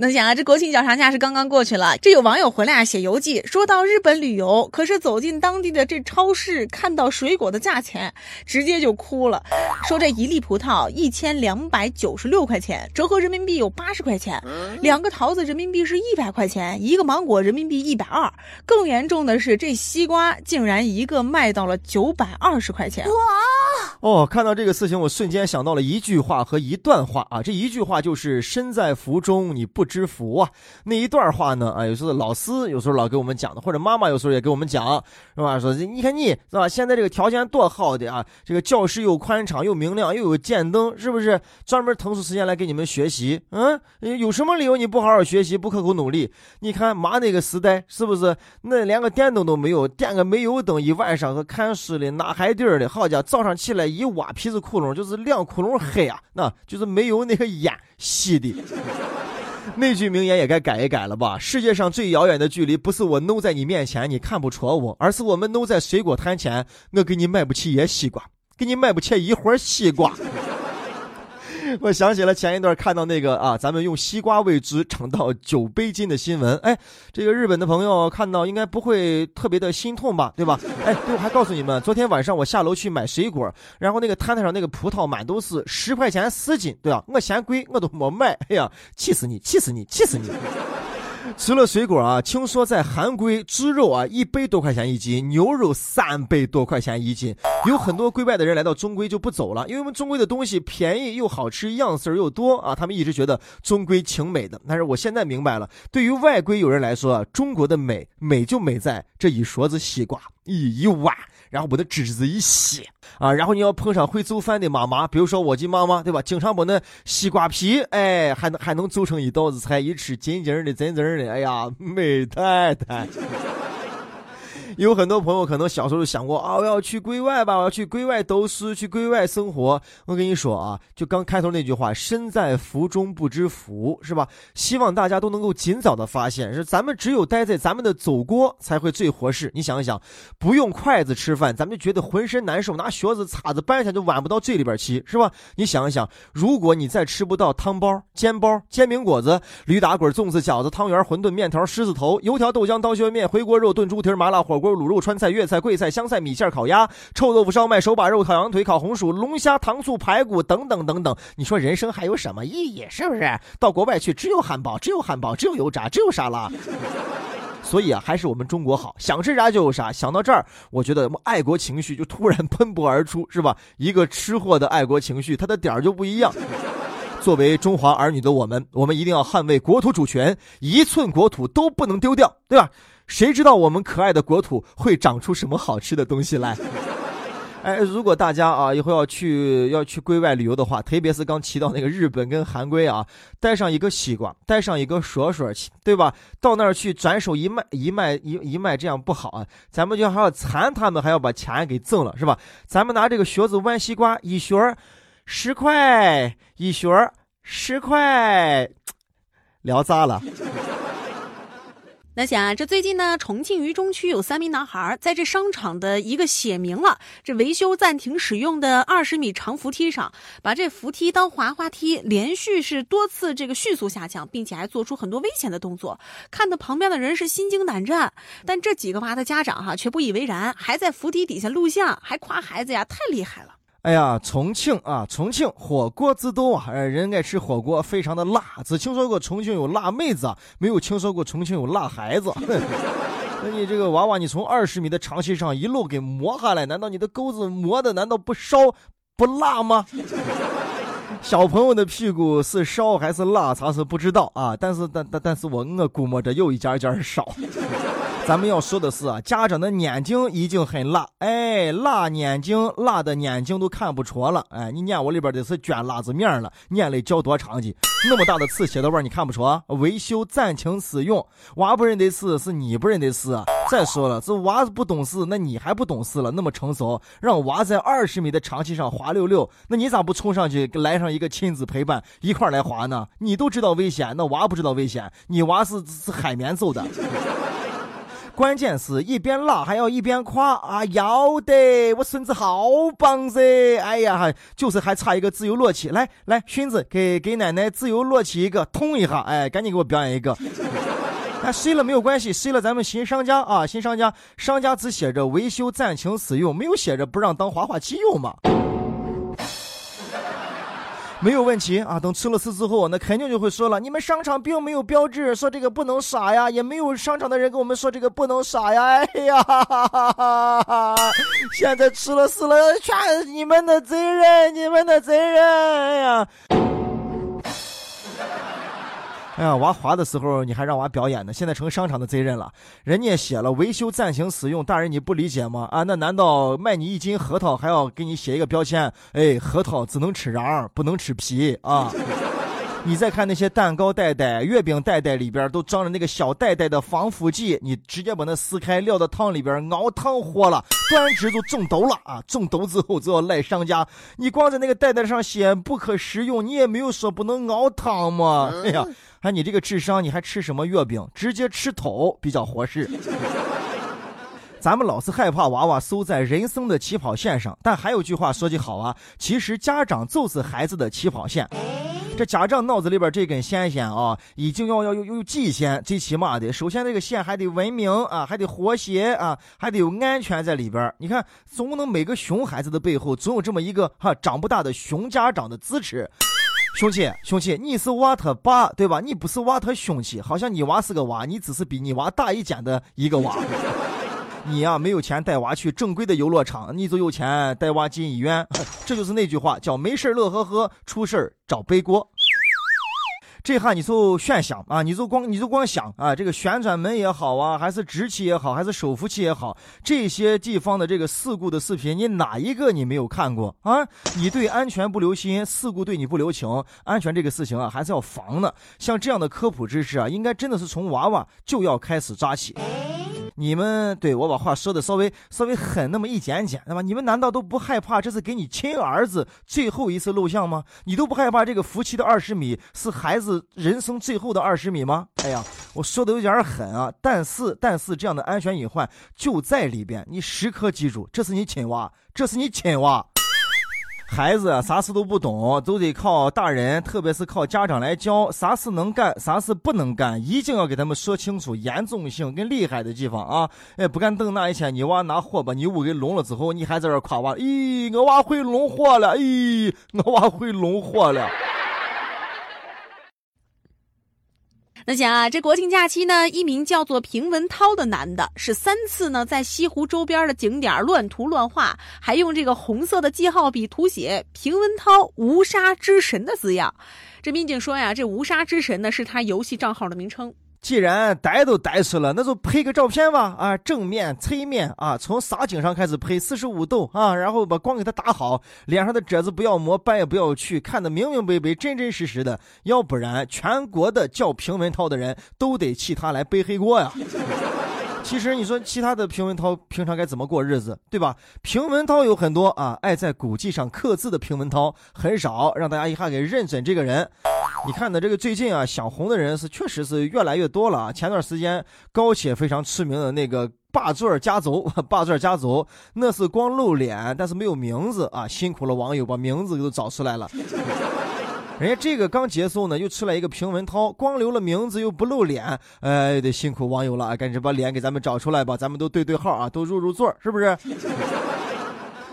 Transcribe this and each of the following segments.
那想啊，这国庆小长假是刚刚过去了，这有网友回来啊写游记，说到日本旅游，可是走进当地的这超市，看到水果的价钱，直接就哭了。说这一粒葡萄一千两百九十六块钱，折合人民币有八十块钱；两个桃子人民币是一百块钱，一个芒果人民币一百二。更严重的是，这西瓜竟然一个卖到了九百二十块钱。哇！哦，看到这个事情，我瞬间想到了一句话和一段话啊。这一句话就是“身在福中你不知福啊”，那一段话呢啊，有时候老师有时候老给我们讲的，或者妈妈有时候也给我们讲，是吧？说你看你是吧，现在这个条件多好的啊，这个教室又宽敞又明亮又有电灯，是不是？专门腾出时间来给你们学习，嗯，有什么理由你不好好学习不刻苦努力？你看妈那个时代是不是？那连个电灯都没有，点个煤油灯一晚上和看书的拿海底的，好家伙，早上起来一挖皮子窟窿就是两窟窿黑啊，那就是没有那个烟吸的。那句名言也该改一改了吧？世界上最遥远的距离，不是我弄在你面前你看不着我，而是我们弄在水果摊前，我给你买不起一西瓜，给你买不起一盒西瓜。我想起了前一段看到那个啊，咱们用西瓜喂猪，长到九倍金的新闻。哎，这个日本的朋友看到应该不会特别的心痛吧？对吧？哎，对我还告诉你们，昨天晚上我下楼去买水果，然后那个摊摊上那个葡萄满都是十块钱四斤，对吧？我嫌贵，我都没买。哎呀，气死你！气死你！气死你！除了水果啊，听说在韩国猪肉啊一百多块钱一斤，牛肉三百多块钱一斤。有很多国外的人来到中国就不走了，因为我们中国的东西便宜又好吃，样式又多啊。他们一直觉得中国挺美的，但是我现在明白了，对于外国友人来说，中国的美美就美在这一勺子西瓜，一一碗。然后把那汁子一吸啊，然后你要碰上会做饭的妈妈，比如说我的妈妈，对吧？经常把那西瓜皮，哎，还能还能做成一道子菜，一吃紧紧的、真真的，哎呀，美太太。有很多朋友可能小时候想过啊，我要去归外吧，我要去归外读书，去归外生活。我跟你说啊，就刚开头那句话，“身在福中不知福”，是吧？希望大家都能够尽早的发现，是咱们只有待在咱们的祖国才会最合适。你想一想，不用筷子吃饭，咱们就觉得浑身难受，拿勺子、叉子半天就剜不到嘴里边去，是吧？你想一想，如果你再吃不到汤包、煎包、煎饼果子、驴打滚、粽子、饺子、汤圆、馄饨、面条、狮子头、油条、豆浆、刀削面、回锅肉、炖猪蹄、麻辣火锅。卤肉、川菜、粤菜、贵菜、湘菜、米线、烤鸭、臭豆腐、烧麦、手把肉、烤羊腿、烤红薯、龙虾、糖醋排骨等等等等。你说人生还有什么意义？是不是？到国外去，只有汉堡，只有汉堡，只有油炸，只有沙拉。所以啊，还是我们中国好，想吃啥就有啥。想到这儿，我觉得爱国情绪就突然 喷薄而出，是吧？一个吃货的爱国情绪，它的点儿就不一样。作为中华儿女的我们，我们一定要捍卫国土主权，一寸国土都不能丢掉，对吧？谁知道我们可爱的国土会长出什么好吃的东西来？哎，如果大家啊以后要去要去国外旅游的话，特别是刚提到那个日本跟韩国啊，带上一个西瓜，带上一个勺勺去，对吧？到那儿去转手一卖一卖一一卖，这样不好啊！咱们就还要馋他们，还要把钱给挣了，是吧？咱们拿这个勺子剜西瓜，一勺十块，一勺十块，聊砸了。那想啊，这最近呢，重庆渝中区有三名男孩在这商场的一个写明了这维修暂停使用的二十米长扶梯上，把这扶梯当滑滑梯，连续是多次这个迅速下降，并且还做出很多危险的动作，看得旁边的人是心惊胆战。但这几个娃的家长哈却不以为然，还在扶梯底下录像，还夸孩子呀太厉害了。哎呀，重庆啊，重庆火锅之都啊，人爱吃火锅，非常的辣。只听说过重庆有辣妹子啊，没有听说过重庆有辣孩子。那你这个娃娃，你从二十米的长梯上一路给磨下来，难道你的钩子磨的难道不烧不辣吗？小朋友的屁股是烧还是辣，咱是不知道啊。但是，但但但是我我估摸着有一件件烧。咱们要说的是啊，家长的眼睛已经很辣，哎，辣眼睛，辣的眼睛都看不着了，哎，你念我里边的是卷辣子面了，念了叫多长去，那么大的字写到外你看不着，维修暂停使用，娃不认得事，是你不认得事。再说了，这娃子不懂事，那你还不懂事了，那么成熟，让娃在二十米的长梯上滑溜溜，那你咋不冲上去来上一个亲子陪伴，一块来滑呢？你都知道危险，那娃不知道危险，你娃是是海绵揍的。关键是一边拉还要一边夸啊，要得，我孙子好棒噻！哎呀，就是还差一个自由落体，来来，孙子给给奶奶自由落体一个，通一下，哎，赶紧给我表演一个。那睡了没有关系，睡了咱们新商家啊，新商家，商家只写着维修暂停使用，没有写着不让当滑滑梯用嘛。没有问题啊！等吃了四之后，那肯定就会说了，你们商场并没有标志说这个不能傻呀，也没有商场的人跟我们说这个不能傻呀。哎呀，哈哈哈哈现在吃了四了，全你们的责任，你们的责任哎呀！哎呀，娃滑的时候你还让娃表演呢，现在成商场的责任了。人家写了维修暂停使用，大人你不理解吗？啊，那难道卖你一斤核桃还要给你写一个标签？哎，核桃只能吃瓤，不能吃皮啊！你再看那些蛋糕袋袋、月饼袋袋里边都装着那个小袋袋的防腐剂，你直接把它撕开，撂到汤里边熬汤喝了，端直就中毒了啊！中毒之后就要赖商家，你光在那个袋袋上写不可食用，你也没有说不能熬汤嘛？哎呀！哎，你这个智商，你还吃什么月饼？直接吃头比较合适。咱们老是害怕娃娃输在人生的起跑线上，但还有句话说句好啊，其实家长就是孩子的起跑线。这家长脑子里边这根线线啊，已经要要有有极限，最起码的，首先这个线还得文明啊，还得和谐啊，还得有安全在里边。你看，总不能每个熊孩子的背后总有这么一个哈长不大的熊家长的支持。兄弟，兄弟，你是娃他爸对吧？你不是娃他兄弟，好像你娃是个娃，你只是比你娃大一届的一个娃。你呀，没有钱带娃去正规的游乐场，你就有钱带娃进医院。这就是那句话，叫没事乐呵呵，出事找背锅。这下你就炫想啊，你就光你就光想啊，这个旋转门也好啊，还是直起也好，还是手扶起也好，这些地方的这个事故的视频，你哪一个你没有看过啊？你对安全不留心，事故对你不留情，安全这个事情啊，还是要防的。像这样的科普知识啊，应该真的是从娃娃就要开始抓起。你们对我把话说的稍微稍微狠那么一点点，对吧？你们难道都不害怕这是给你亲儿子最后一次录像吗？你都不害怕这个夫妻的二十米是孩子人生最后的二十米吗？哎呀，我说的有点狠啊，但是但是这样的安全隐患就在里边，你时刻记住，这是你亲娃，这是你亲娃。孩子啥事都不懂，都得靠大人，特别是靠家长来教。啥事能干，啥事不能干，一定要给他们说清楚严重性跟厉害的地方啊！哎，不敢等那一天你娃拿火把你屋给聋了之后，你还在这夸娃，咦，我娃会聋火了，咦，我娃会聋火了。那讲啊，这国庆假期呢，一名叫做平文涛的男的，是三次呢在西湖周边的景点乱涂乱画，还用这个红色的记号笔涂写“平文涛无杀之神”的字样。这民警说呀，这“无杀之神”呢是他游戏账号的名称。既然逮都逮死了，那就拍个照片吧啊，正面、侧面啊，从撒井上开始拍四十五度啊，然后把光给它打好，脸上的褶子不要磨，斑也不要去，看得明明白白、真真实实的，要不然全国的叫平文涛的人都得替他来背黑锅呀。其实你说其他的平文涛平常该怎么过日子，对吧？平文涛有很多啊，爱在古迹上刻字的平文涛很少，让大家一下给认准这个人。你看呢这个最近啊，想红的人是确实是越来越多了啊。前段时间高铁非常出名的那个霸座家族，霸座家族那是光露脸，但是没有名字啊，辛苦了网友把名字都找出来了。人家这个刚结束呢，又吃了一个平文涛，光留了名字又不露脸，哎，得辛苦网友了，赶紧把脸给咱们找出来吧，咱们都对对号啊，都入入座，是不是？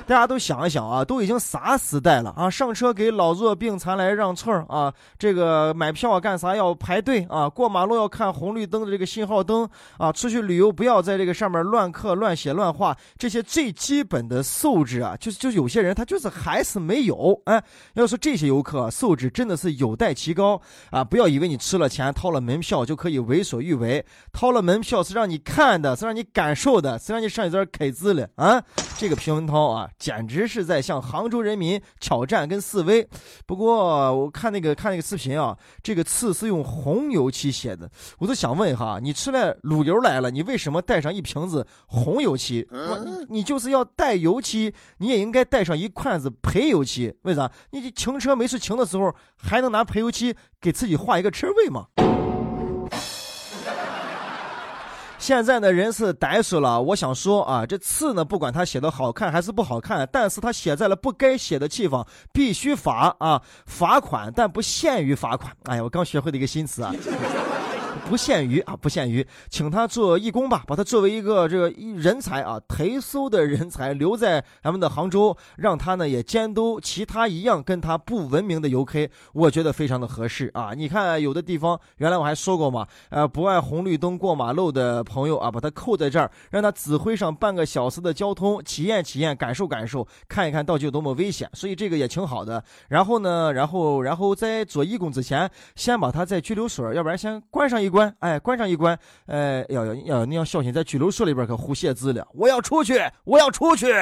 大家都想一想啊，都已经啥时代了啊？上车给老弱病残来让座啊？这个买票干啥要排队啊？过马路要看红绿灯的这个信号灯啊？出去旅游不要在这个上面乱刻、乱写、乱画，这些最基本的素质啊，就是就有些人他就是还是没有。哎，要说这些游客素质真的是有待提高啊！不要以为你吃了钱、掏了门票就可以为所欲为，掏了门票是让你看的，是让你感受的，是让你上一段开字了啊！这个平文涛啊。简直是在向杭州人民挑战跟示威。不过我看那个看那个视频啊，这个刺是用红油漆写的。我都想问哈，你出来卤油来了，你为什么带上一瓶子红油漆？你就是要带油漆，你也应该带上一罐子培油漆。为啥？你停车没事停的时候，还能拿培油漆给自己画一个车位吗？现在的，人是歹死了。我想说啊，这字呢，不管他写的好看还是不好看，但是他写在了不该写的地方，必须罚啊，罚款，但不限于罚款。哎呀，我刚学会的一个新词啊。不限于啊，不限于，请他做义工吧，把他作为一个这个人才啊，特殊的人才留在咱们的杭州，让他呢也监督其他一样跟他不文明的游客，我觉得非常的合适啊。你看有的地方，原来我还说过嘛，呃，不按红绿灯过马路的朋友啊，把他扣在这儿，让他指挥上半个小时的交通，体验体验，感受感受，看一看到底有多么危险。所以这个也挺好的。然后呢，然后然后在做义工之前，先把他在拘留所，要不然先关上一。一关哎，关上一关，哎，要要要，你要小心，在拘留所里边可胡写字了。我要出去，我要出去。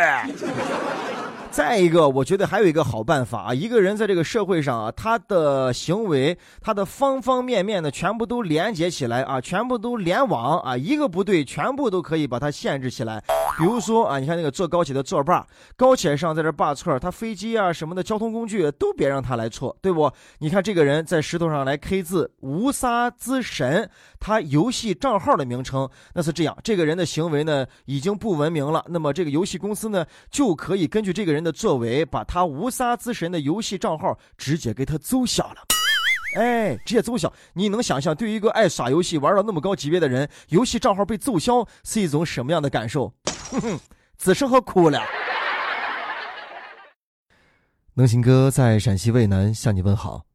再一个，我觉得还有一个好办法啊！一个人在这个社会上啊，他的行为，他的方方面面的全部都连接起来啊，全部都联网啊，一个不对，全部都可以把它限制起来。比如说啊，你看那个坐高铁的座把，高铁上在这霸错，他飞机啊什么的交通工具都别让他来错，对不？你看这个人在石头上来 K 字，无沙之神，他游戏账号的名称那是这样，这个人的行为呢已经不文明了，那么这个游戏公司呢就可以根据这个人。的作为，把他无杀之神的游戏账号直接给他奏效了，哎，直接奏效。你能想象，对于一个爱耍游戏、玩到那么高级别的人，游戏账号被奏效是一种什么样的感受？哼哼，只适合哭了。能行哥在陕西渭南向你问好，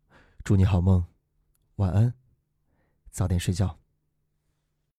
祝你好梦，晚安，早点睡觉。